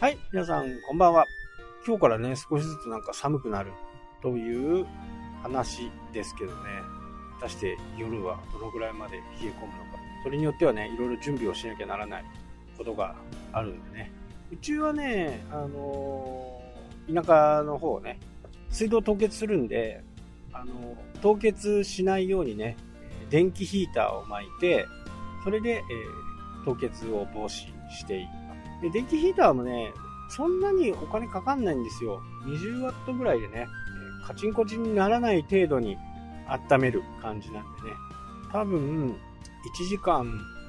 はい、皆さんこんばんは。今日からね、少しずつなんか寒くなるという話ですけどね、果たして夜はどのぐらいまで冷え込むのか。それによってはね、いろいろ準備をしなきゃならないことがあるんでね。うちはね、あのー田舎の方ね、水道凍結するんで、あのー凍結しないようにね、電気ヒーターを巻いて、それで、えー凍結を防止してい。で、電気ヒーターもね、そんなにお金かかんないんですよ。20ワットぐらいでね、カチンコチンにならない程度に温める感じなんでね。多分、1時間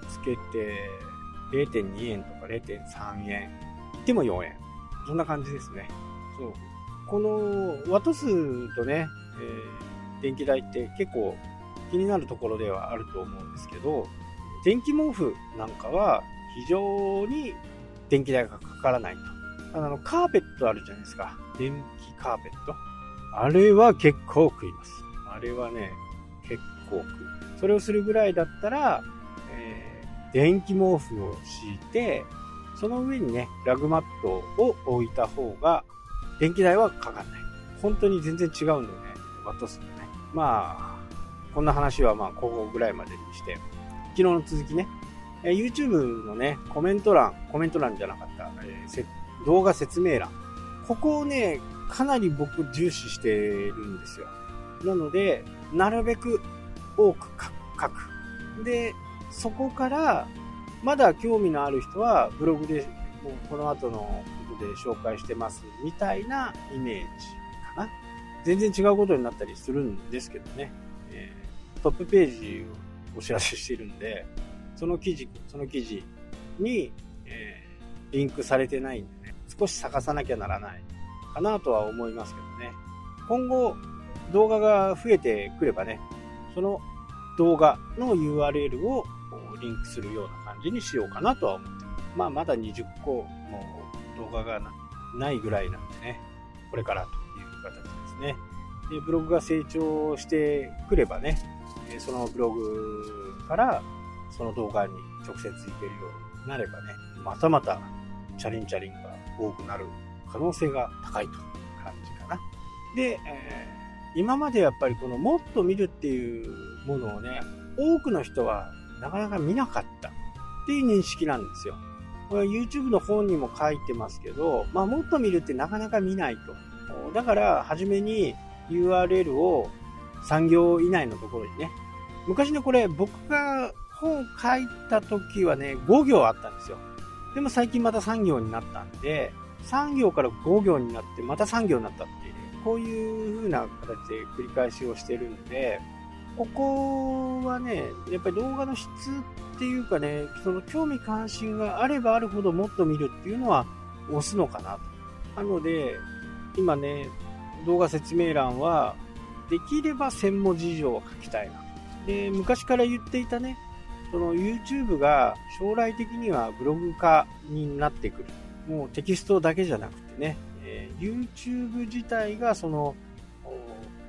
つけて0.2円とか0.3円。言っても4円。そんな感じですね。そう。このワット数とね、えー電気代って結構気になるところではあると思うんですけど、電気毛布なんかは非常に電気代がかからないと。あの、カーペットあるじゃないですか。電気カーペット。あれは結構食います。あれはね、結構食う。それをするぐらいだったら、えー電気毛布を敷いて、その上にね、ラグマットを置いた方が、電気代はかかんない。本当に全然違うんだよね。ワット数がね。まあ、こんな話はまあ、ここぐらいまでにして、昨日の続きね、え YouTube のね、コメント欄、コメント欄じゃなかった、えー動画説明欄。ここをね、かなり僕重視してるんですよ。なので、なるべく多く書く。で、そこから、まだ興味のある人はブログでもうこの後のことで紹介してますみたいなイメージかな。全然違うことになったりするんですけどね。えートップページをお知らせしているんで、その記事、その記事に、えーリンクされてないんでね、少し探さなきゃならないかなとは思いますけどね。今後、動画が増えてくればね、その動画の URL をリンクするような感じにしようかなとは思ってま。あ、まだ20個も動画がないぐらいなんでね、これからという形ですね。で、ブログが成長してくればね、そのブログからその動画に直接行けるようになればね、またまたチャリンチャリンが多くなる可能性が高いという感じかな。で、えー今までやっぱりこのもっと見るっていうものをね、多くの人はなかなか見なかったっていう認識なんですよ。これは YouTube の本にも書いてますけど、まあもっと見るってなかなか見ないと。だから、初めに URL を3行以内のところにね、昔ね、これ僕が本書いた時はね、5行あったんですよ。でも最近また3行になったんで、3行から5行になって、また3行になったっていうね、こういう風な形で繰り返しをしてるんで、ここはね、やっぱり動画の質っていうかね、その興味関心があればあるほどもっと見るっていうのは押すのかなと。なので、今ね、動画説明欄は、できれば1000文字以上は書きたいな。で、昔から言っていたね、その YouTube が将来的にはブログ化になってくる。もうテキストだけじゃなくてね、えー YouTube 自体がその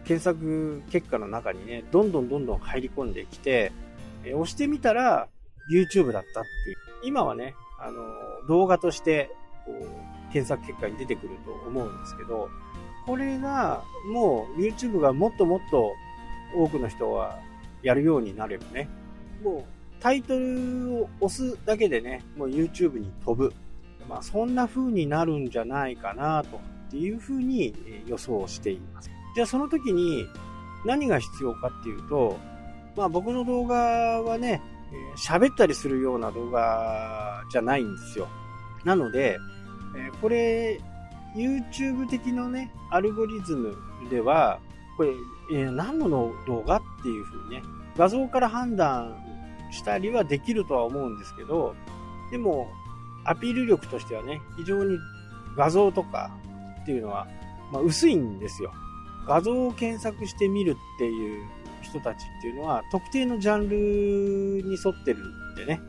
検索結果の中にね、どんどんどんどん入り込んできて、えー押してみたら YouTube だったっていう。今はね、あの動画としてこう検索結果に出てくると思うんですけど、これがもう YouTube がもっともっと多くの人はやるようになればね、もうタイトルを押すだけでね、もう YouTube に飛ぶ。まあそんな風になるんじゃないかなとっていう風に予想しています。じゃあその時に何が必要かっていうと、まあ僕の動画はね、喋ったりするような動画じゃないんですよ。なので、これ YouTube 的のね、アルゴリズムでは、これ、えー何の動画っていう風にね、画像から判断したりはできるとは思うんですけど、でも、アピール力としてはね、非常に画像とかっていうのは、まあ、薄いんですよ。画像を検索してみるっていう人たちっていうのは、特定のジャンルに沿ってるんでね、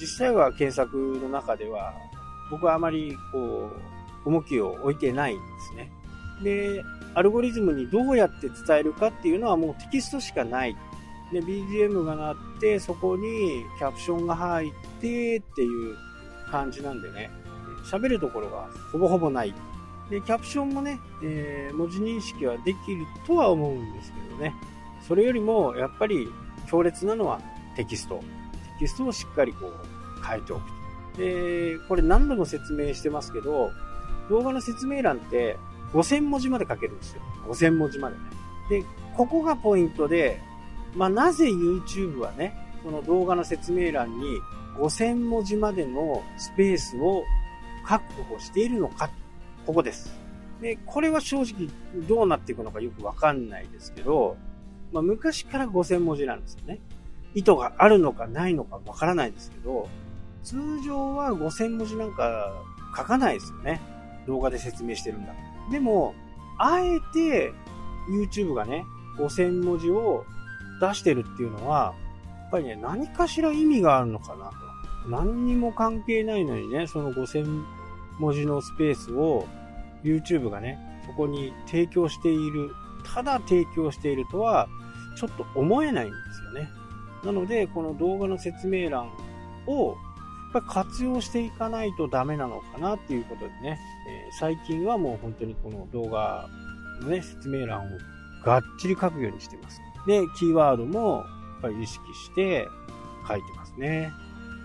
実際は検索の中では、僕はあまりこう、重きを置いてないんですね。で、アルゴリズムにどうやって伝えるかっていうのはもうテキストしかない。で、BGM が鳴って、そこにキャプションが入ってっていう感じなんでね。喋るところがほぼほぼない。で、キャプションもね、えー、文字認識はできるとは思うんですけどね。それよりも、やっぱり強烈なのはテキスト。テキストをしっかりこう書いておくと。で、これ何度も説明してますけど、動画の説明欄って5000文字まで書けるんですよ。5000文字までね。で、ここがポイントで、まあ、なぜ YouTube はね、この動画の説明欄に5000文字までのスペースを確保しているのか、ここです。で、これは正直どうなっていくのかよくわかんないですけど、まあ、昔から5000文字なんですよね。意図があるのかないのかわからないですけど、通常は5000文字なんか書かないですよね。動画で説明してるんだ。でも、あえて YouTube がね、5000文字を出してるっていうのは、やっぱりね、何かしら意味があるのかなと。何にも関係ないのにね、その5000文字のスペースを YouTube がね、そこに提供している、ただ提供しているとは、ちょっと思えないんですよね。なので、この動画の説明欄を、やっぱ活用していかないとダメなのかなっていうことでね、えー、最近はもう本当にこの動画のね、説明欄をがっちり書くようにしてます。で、キーワードもやっぱり意識して書いてますね。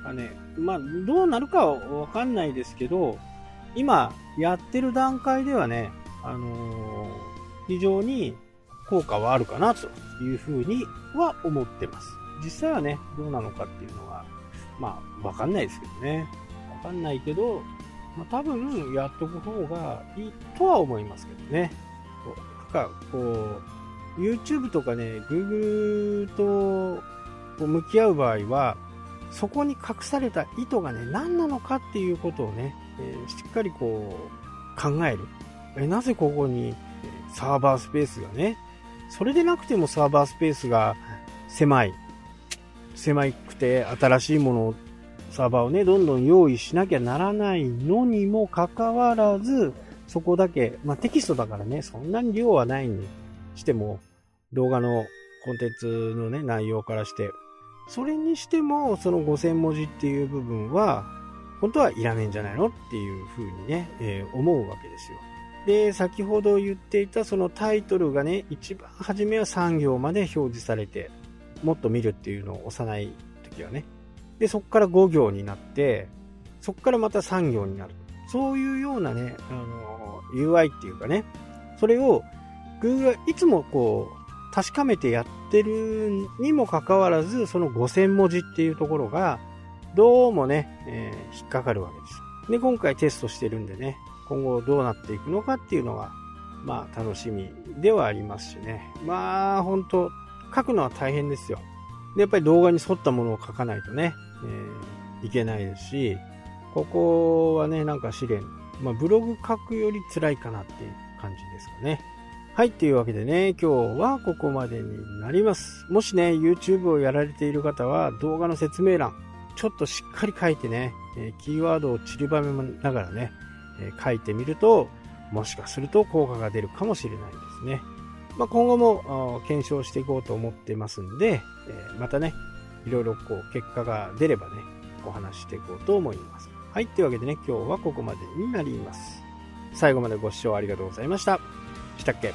あね、まあ、どうなるかわかんないですけど、今やってる段階ではね、あのー、非常に効果はあるかなというふうには思ってます。実際はね、どうなのかっていうのは、まあ、わかんないですけどね。わかんないけど、まあ、多分やっとく方がいいとは思いますけどね。か、こう、YouTube とかね、Google と向き合う場合は、そこに隠された意図がね、何なのかっていうことをね、えー、しっかりこう、考える。えなぜここにサーバースペースがね、それでなくてもサーバースペースが狭い。狭くて新しいものを、サーバーをね、どんどん用意しなきゃならないのにもかかわらず、そこだけ、まあ、テキストだからね、そんなに量はないにしても、動画のコンテンツのね、内容からして、それにしても、その5000文字っていう部分は、本当はいらねえんじゃないのっていうふうにね、えー、思うわけですよ。で、先ほど言っていたそのタイトルがね、一番初めは3行まで表示されて、もっと見るっていうのを押さない時はね。で、そこから5行になって、そこからまた3行になる。そういうようなね、あの、UI っていうかね、それを Google いつもこう、確かめてやってるにもかかわらず、その5000文字っていうところが、どうもね、えー、引っかかるわけです。で、今回テストしてるんでね、今後どうなっていくのかっていうのが、まあ楽しみではありますしね。まあ本当書くのは大変ですよ。で、やっぱり動画に沿ったものを書かないとね、えー、いけないですし、ここはね、なんか試練。まあ、ブログ書くより辛いかなっていう感じですかね。はい、というわけでね、今日はここまでになります。もしね、YouTube をやられている方は動画の説明欄、ちょっとしっかり書いてね、えキーワードを散りばめながらね、え書いてみると、もしかすると効果が出るかもしれないですね。まあ、今後も検証していこうと思ってますんで、えまたね、いろいろこう結果が出ればね、お話していこうと思います。はい。というわけでね、今日はここまでになります。最後までご視聴ありがとうございました。したっけ？